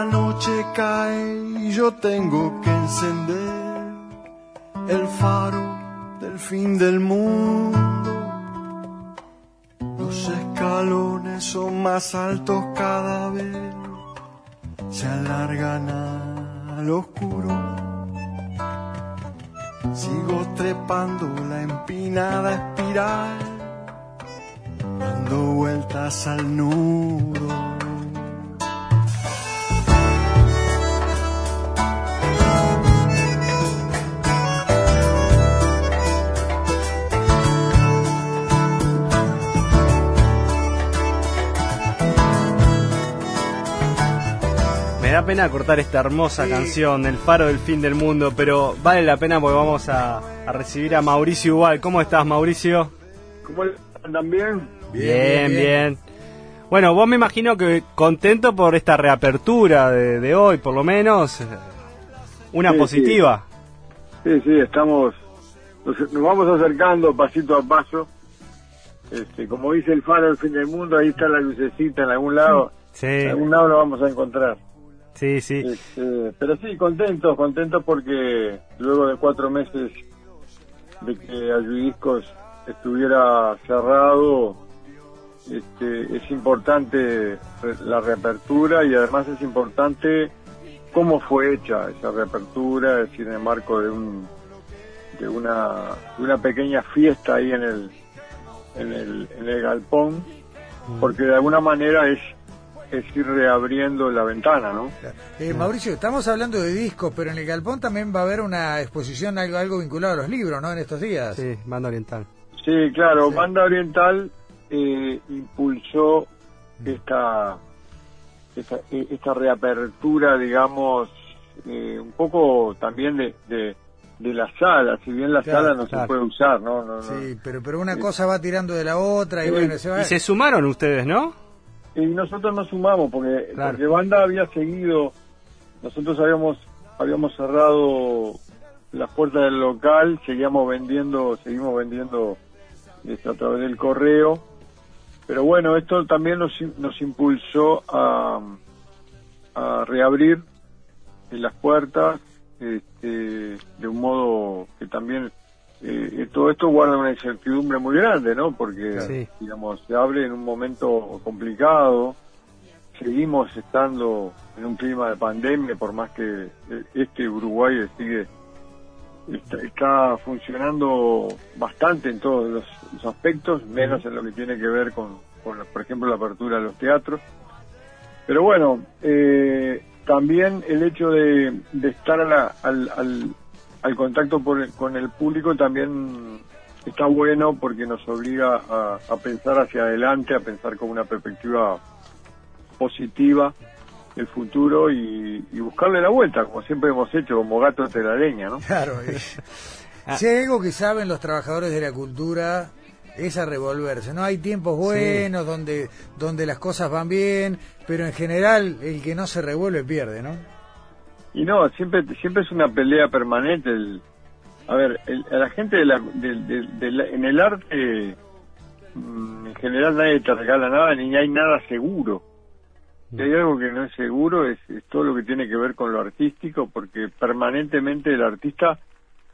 La noche cae y yo tengo que encender el faro del fin del mundo. Los escalones son más altos cada vez, se alargan al oscuro. Sigo trepando la empinada espiral, dando vueltas al nudo. Pena cortar esta hermosa canción, El Faro del Fin del Mundo, pero vale la pena porque vamos a, a recibir a Mauricio Ubal. ¿Cómo estás, Mauricio? ¿Cómo andan bien? Bien, bien. Bueno, vos me imagino que contento por esta reapertura de, de hoy, por lo menos. eh, Una Sí, positiva. Sí, sí, estamos, nos, nos vamos acercando pasito a paso. Este, como dice el faro del fin del mundo, ahí está la lucecita en algún lado. Sí, En algún lado lo vamos a encontrar. Sí, sí. Este, pero sí, contentos, contentos porque luego de cuatro meses de que Ayudiscos estuviera cerrado, este, es importante la reapertura y además es importante cómo fue hecha esa reapertura, es decir, en el marco de un de una, de una pequeña fiesta ahí en el en el, en el galpón, porque de alguna manera es es ir reabriendo la ventana, ¿no? Eh, Mauricio, estamos hablando de discos, pero en el Galpón también va a haber una exposición, algo, algo vinculado a los libros, ¿no? En estos días. Sí, banda oriental. Sí, claro, Sí. Banda Oriental eh, impulsó esta, esta esta reapertura, digamos, eh, un poco también de, de, de la sala, si bien la Claro, sala no claro. se puede usar, ¿no? no, no. Sí, pero, pero una cosa va tirando de la otra y Sí. bueno, se va... Y se sumaron ustedes, ¿no? Y nosotros nos sumamos porque, Claro. porque Banda había seguido, nosotros habíamos habíamos cerrado las puertas del local, seguíamos vendiendo, seguimos vendiendo este, a través del correo, pero bueno, esto también nos, nos impulsó a, a reabrir las puertas este, de un modo que también eh, todo esto guarda una incertidumbre muy grande, ¿no? Porque, Sí. digamos, se abre en un momento complicado, seguimos estando en un clima de pandemia, por más que eh, este Uruguay sigue está, está funcionando bastante en todos los, los aspectos, menos en lo que tiene que ver con, con, por ejemplo, la apertura de los teatros. Pero bueno, eh, también el hecho de, de estar a la- al, al, al contacto por con el público también está bueno porque nos obliga a, a pensar hacia adelante, a pensar con una perspectiva positiva el futuro y, y buscarle la vuelta, como siempre hemos hecho, como gato de la leña, ¿no? Claro. eh. Si hay algo que saben los trabajadores de la cultura es a revolverse. No hay tiempos buenos donde donde las cosas van bien, pero en general el que no se revuelve pierde, ¿no? Y no, siempre siempre es una pelea permanente. El, a ver, el- a la gente de la, del- del- del- en el arte, mm, en general nadie te regala nada ni hay nada seguro. Si hay algo que no es seguro es, es todo lo que tiene que ver con lo artístico, porque permanentemente el artista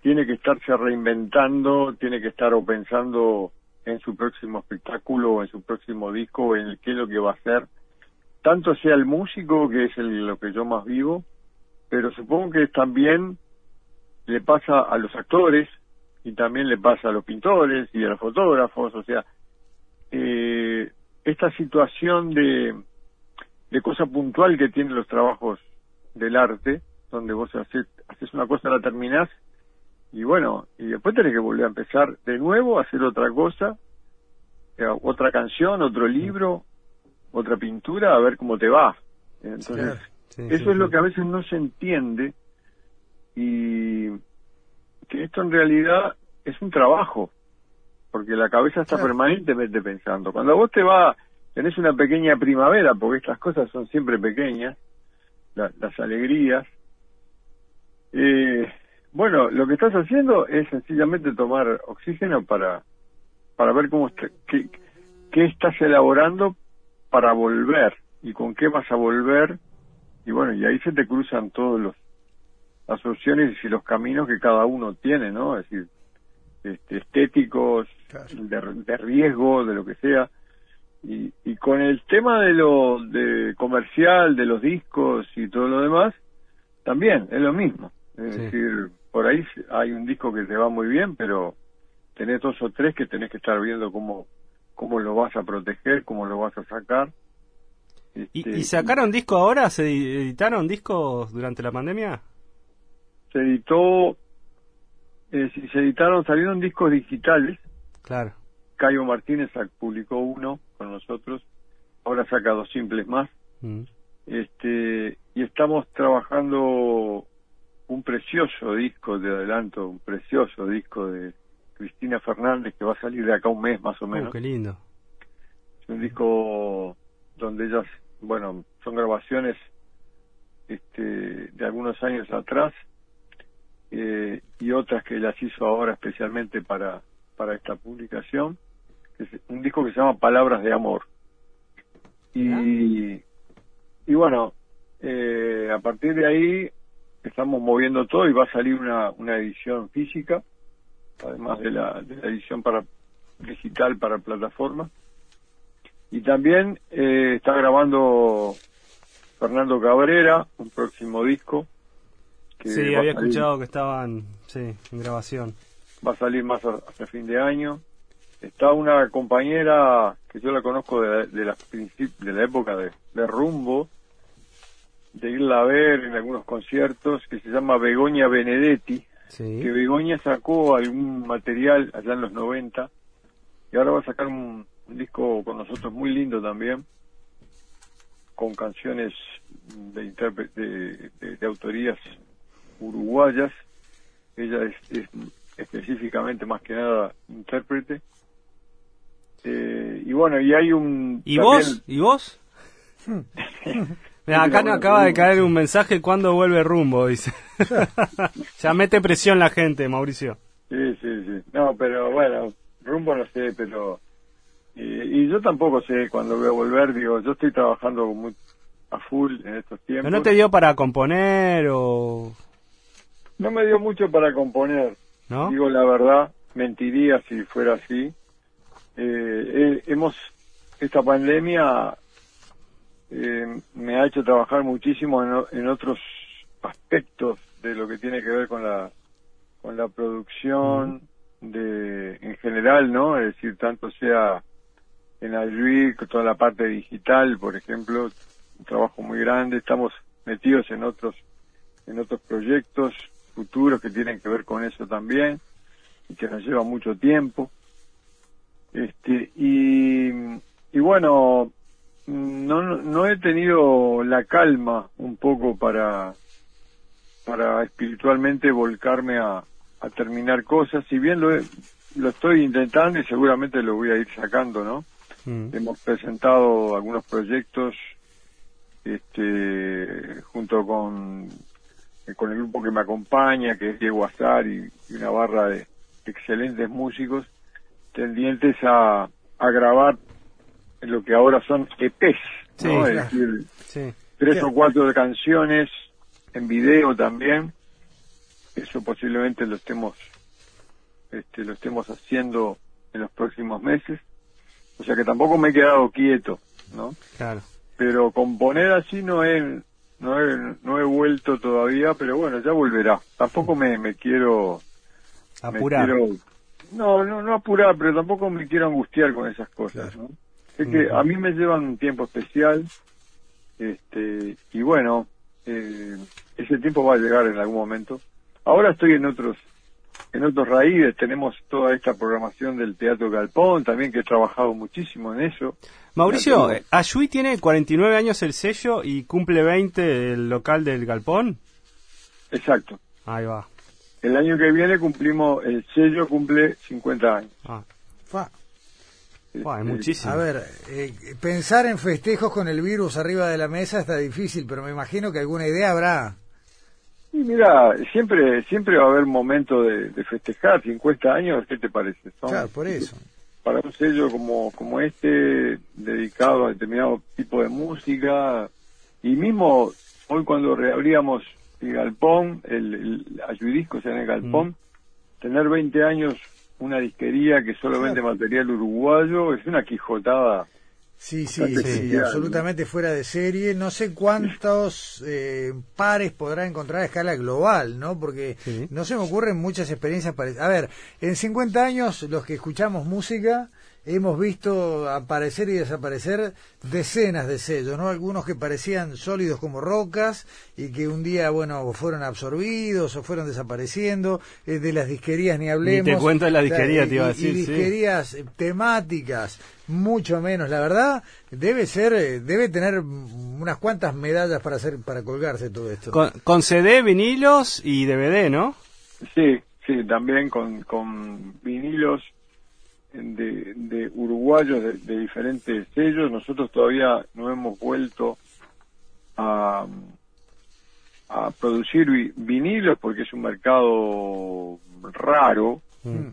tiene que estarse reinventando, tiene que estar o pensando en su próximo espectáculo en su próximo disco en qué es lo que va a hacer. Tanto sea el músico, que es el- lo que yo más vivo, pero supongo que también le pasa a los actores y también le pasa a los pintores y a los fotógrafos, o sea, eh, esta situación de, de cosa puntual que tienen los trabajos del arte, donde vos haces, una cosa, la terminás, y bueno, y después tenés que volver a empezar de nuevo a hacer otra cosa, eh, otra canción, otro libro, otra pintura, a ver cómo te va. Entonces. Sí, eso sí, es lo que a veces no se entiende y que esto en realidad es un trabajo, porque la cabeza está Claro. permanentemente pensando. Cuando vos te vas, tenés una pequeña primavera, porque estas cosas son siempre pequeñas, la- las alegrías, eh, bueno, lo que estás haciendo es sencillamente tomar oxígeno para, para ver cómo, qué, qué estás elaborando para volver y con qué vas a volver y bueno y ahí se te cruzan todos los las opciones y los caminos que cada uno tiene no es decir este, estéticos de, de, riesgo de lo que sea. Y, y con el tema de lo de comercial de los discos y todo lo demás también es lo mismo. Es decir por ahí hay un disco que te va muy bien pero tenés dos o tres que tenés que estar viendo cómo cómo lo vas a proteger cómo lo vas a sacar ¿Y, este, sacaron disco ahora? ¿Se editaron discos durante la pandemia? Se editó, eh, se editaron, salieron discos digitales. Claro. Cayo Martínez publicó uno con nosotros, ahora saca dos simples más. Mm. Este, y estamos trabajando un precioso disco de adelanto, un precioso disco de Cristina Fernández que va a salir de acá un mes más o oh, menos. qué lindo. Es un disco donde ellas, bueno, son grabaciones este, de algunos años atrás eh, y otras que las hizo ahora especialmente para, para esta publicación. Es un disco que se llama Palabras de Amor. Y, y bueno, eh, a partir de ahí estamos moviendo todo y va a salir una, una edición física, además de la, de la edición para digital para plataforma y también eh, está grabando Fernando Cabrera, un próximo disco. Que sí, había escuchado que estaban sí, en grabación. Va a salir más hasta fin de año. Está una compañera que yo la conozco de, de, la, de la época de, de Rumbo, de irla a ver en algunos conciertos, que se llama Begoña Benedetti, que Begoña sacó algún material allá en los 90 y ahora va a sacar un, un disco con nosotros muy lindo también, con canciones de, de, de, autorías uruguayas. Ella es, específicamente más que nada intérprete. Eh, y bueno, y hay un... ¿Y vos? ¿Y vos? acá no acaba de caer un mensaje, ¿cuándo vuelve rumbo? Dice. ya mete presión la gente, Mauricio. Sí, sí, sí. No, pero bueno, rumbo no sé, pero y, yo tampoco sé cuándo voy a volver, digo, yo estoy trabajando muy a full en estos tiempos. ¿No te dio para componer o...? No me dio mucho para componer, ¿No? digo la verdad, mentiría si fuera así. Eh, hemos, esta pandemia eh, me ha hecho trabajar muchísimo en, en, otros aspectos de lo que tiene que ver con la con la producción de en general no es decir tanto sea en Ayuí, toda la parte digital, por ejemplo, un trabajo muy grande, estamos metidos en otros, en otros proyectos futuros que tienen que ver con eso también, y que nos lleva mucho tiempo. Este, y, y bueno, no, no he tenido la calma un poco para, para espiritualmente volcarme a, a terminar cosas, si bien lo, lo estoy intentando y seguramente lo voy a ir sacando, ¿no? Mm. Hemos presentado algunos proyectos este, junto con, con el grupo que me acompaña, que es Diego Azar y, una barra de excelentes músicos, tendientes a, a grabar lo que ahora son EPs, ¿no? es decir, tres o cuatro canciones en video también. Eso posiblemente lo estemos, este, lo estemos haciendo en los próximos meses. O sea que tampoco me he quedado quieto, ¿no? Claro. Pero componer así no he, no he, no he vuelto todavía, pero bueno, ya volverá. Tampoco me, me quiero... Apurar. no, no, no apurar, pero tampoco me quiero angustiar con esas cosas, ¿no? Es que a mí me llevan un tiempo especial, este, y bueno, eh, ese tiempo va a llegar en algún momento. Ahora estoy en otros en otros raíces tenemos toda esta programación del Teatro Galpón, también que he trabajado muchísimo en eso. Mauricio, Ayui tiene 49 años el sello y cumple 20 el local del Galpón. Exacto. Ahí va. El año que viene cumplimos, el sello cumple 50 años. Ah. Fa. es muchísimo. A ver, eh, pensar en festejos con el virus arriba de la mesa está difícil, pero me imagino que alguna idea habrá. Y mira, siempre siempre va a haber momento de, festejar, 50 años, ¿qué te parece? claro, por eso. para un sello como, como este, dedicado a determinado tipo de música, y mismo hoy cuando reabríamos el galpón, el, el ayudiscos en el galpón, tener 20 años una disquería que solo vende material uruguayo es una quijotada Sí, sí, sí, absolutamente fuera de serie. No sé cuántos eh, pares podrá encontrar a escala global, ¿no? Porque no se me ocurren muchas experiencias parecidas. A ver, en 50 años los que escuchamos música hemos visto aparecer y desaparecer decenas de sellos, ¿no? Algunos que parecían sólidos como rocas y que un día, bueno, fueron absorbidos o fueron desapareciendo. Eh, de las disquerías ni hablemos. Ni te cuento de la disquería, te iba a decir. Y disquerías temáticas, mucho menos. La verdad, debe ser, eh, debe tener unas cuantas medallas para hacer, para colgarse todo esto. Con, con CD, vinilos y DVD, ¿no? Sí, sí, también con, con vinilos de, de uruguayos de, diferentes sellos. Nosotros todavía no hemos vuelto a, a producir vinilos porque es un mercado raro mm.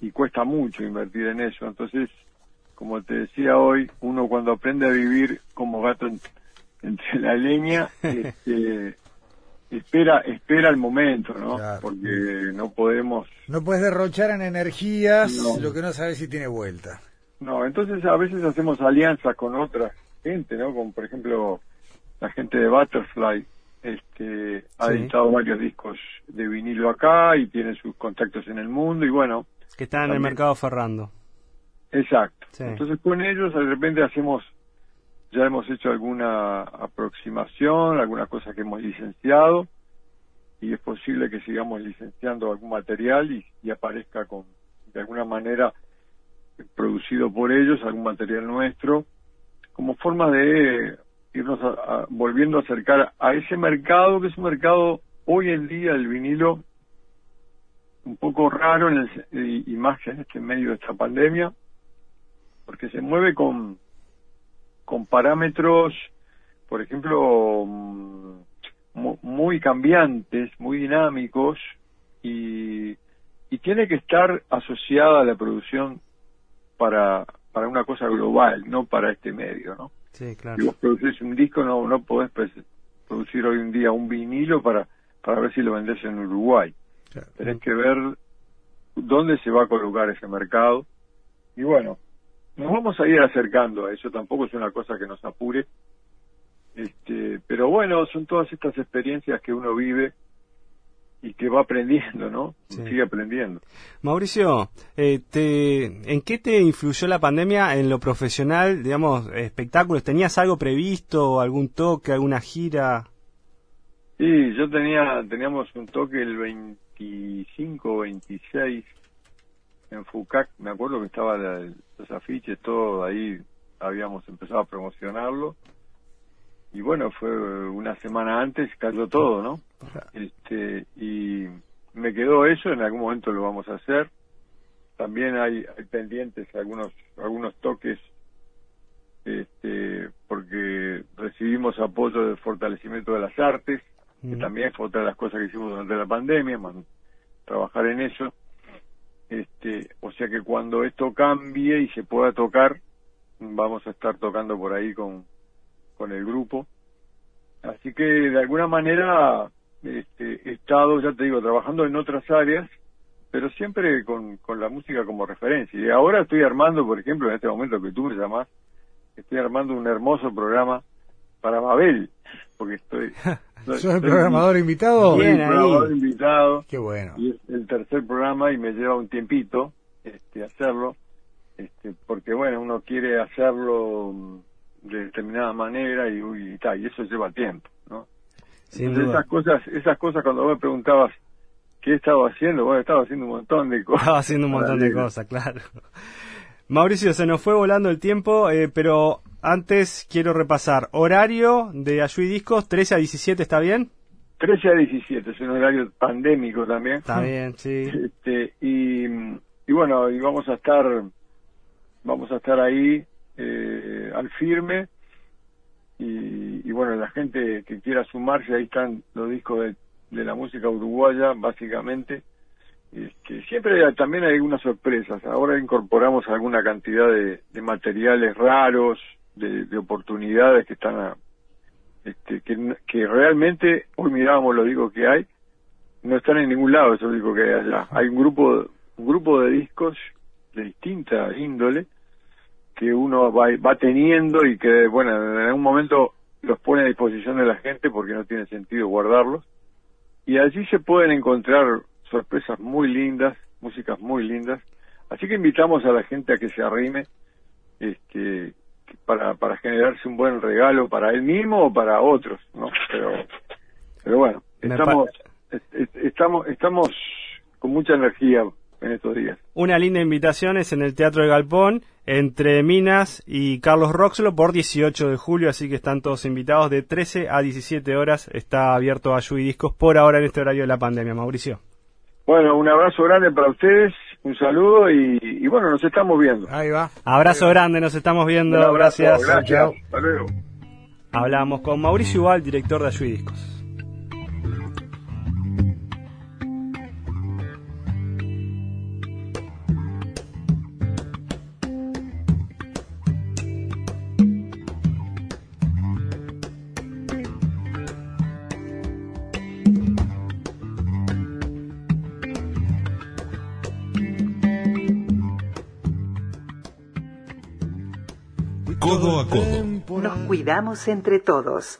y cuesta mucho invertir en eso. Entonces, como te decía hoy, uno cuando aprende a vivir como gato entre la leña, este, espera espera el momento, ¿no? Porque no podemos... No puedes derrochar en energías lo que no sabes si tiene vuelta. No, entonces a veces hacemos alianzas con otra gente, ¿no? Como por ejemplo la gente de Butterfly, este, ha editado varios discos de vinilo acá y tiene sus contactos en el mundo y bueno... Que están en el mercado ferrando. Exacto. Entonces con ellos de repente hacemos ya hemos hecho alguna aproximación, alguna cosa que hemos licenciado y es posible que sigamos licenciando algún material y, aparezca con de alguna manera producido por ellos algún material nuestro como forma de irnos volviendo a acercar a ese mercado que es un mercado hoy en día el vinilo un poco raro en el, y más en este medio de esta pandemia porque se mueve con con parámetros, por ejemplo, mm, muy cambiantes, muy dinámicos y, y tiene que estar asociada a la producción para, para una cosa global, no para este medio, ¿no? Sí, claro. Si vos producís un disco, no, no podés producir hoy en día un vinilo para, para ver si lo vendés en Uruguay. Tenés que ver dónde se va a colocar ese mercado. Y bueno, nos vamos a ir acercando a eso, tampoco es una cosa que nos apure, este, pero bueno, son todas estas experiencias que uno vive y que va aprendiendo, ¿no? Sigue aprendiendo. Mauricio, eh, te, ¿en qué te influyó la pandemia en lo profesional, digamos, espectáculos? ¿Tenías algo previsto, algún toque, alguna gira? Sí, yo tenía, teníamos un toque el 25 o 26 en Fucac, me acuerdo que estaba los afiches, todo ahí habíamos empezado a promocionarlo. Y bueno, fue una semana antes, cayó todo, ¿no? Este, y me quedó eso, en algún momento lo vamos a hacer. También hay, pendientes algunos, algunos toques, este, porque recibimos apoyo del fortalecimiento de las artes, que también fue otra de las cosas que hicimos durante la pandemia, trabajar en eso este, o sea que cuando esto cambie y se pueda tocar, vamos a estar tocando por ahí con, con el grupo. Así que de alguna manera este, he estado, ya te digo, trabajando en otras áreas, pero siempre con, con la música como referencia. Y ahora estoy armando, por ejemplo, en este momento que tú me llamás, estoy armando un hermoso programa para Mabel, porque estoy... ¿Sos el programador invitado? Bien, el programador invitado. Qué bueno. Y es el tercer programa y me lleva un tiempito este, hacerlo, este, porque bueno, uno quiere hacerlo de determinada manera y, y, y eso lleva tiempo, ¿no? esas cosas, esas cosas cuando vos me preguntabas qué estaba haciendo, bueno, estaba haciendo un montón de cosas. Estaba haciendo un montón de cosas, claro. Mauricio, se nos fue volando el tiempo, eh, pero antes quiero repasar. Horario de Ayui Discos, 13 a 17, ¿está bien? 13 a 17, es un horario pandémico también. Está bien, sí. Este, y, y bueno, y vamos a estar, vamos a estar ahí eh, al firme. Y, y, bueno, la gente que quiera sumarse, ahí están los discos de, de la música uruguaya, básicamente. Este, siempre hay- también hay algunas sorpresas. Ahora incorporamos alguna cantidad de, de materiales raros, de, de oportunidades que están a- este, que realmente, hoy mirábamos lo digo que hay, no están en ningún lado, eso digo que hay allá. Hay un grupo, un grupo de discos de distinta índole que uno va, va teniendo y que, bueno, en algún momento los pone a disposición de la gente porque no tiene sentido guardarlos. Y allí se pueden encontrar sorpresas muy lindas, músicas muy lindas. Así que invitamos a la gente a que se arrime este, para, para generarse un buen regalo para él mismo o para otros, ¿no? Pero, pero bueno, estamos, est- est- estamos, estamos con mucha energía en estos días. Una linda invitación es en el Teatro de Galpón, entre Minas y Carlos Roxlo, por 18 de julio, así que están todos invitados de 13 a 17 horas. Está abierto a Discos por ahora en este horario de la pandemia, Mauricio. Bueno, un abrazo grande para ustedes, un saludo y, y bueno, nos estamos viendo. Ahí va. Abrazo grande, nos estamos viendo. Un abrazo, Gracias. gracias. Chao. Hasta luego. Hablamos con Mauricio Ubal, director de Ayui cuidamos entre todos.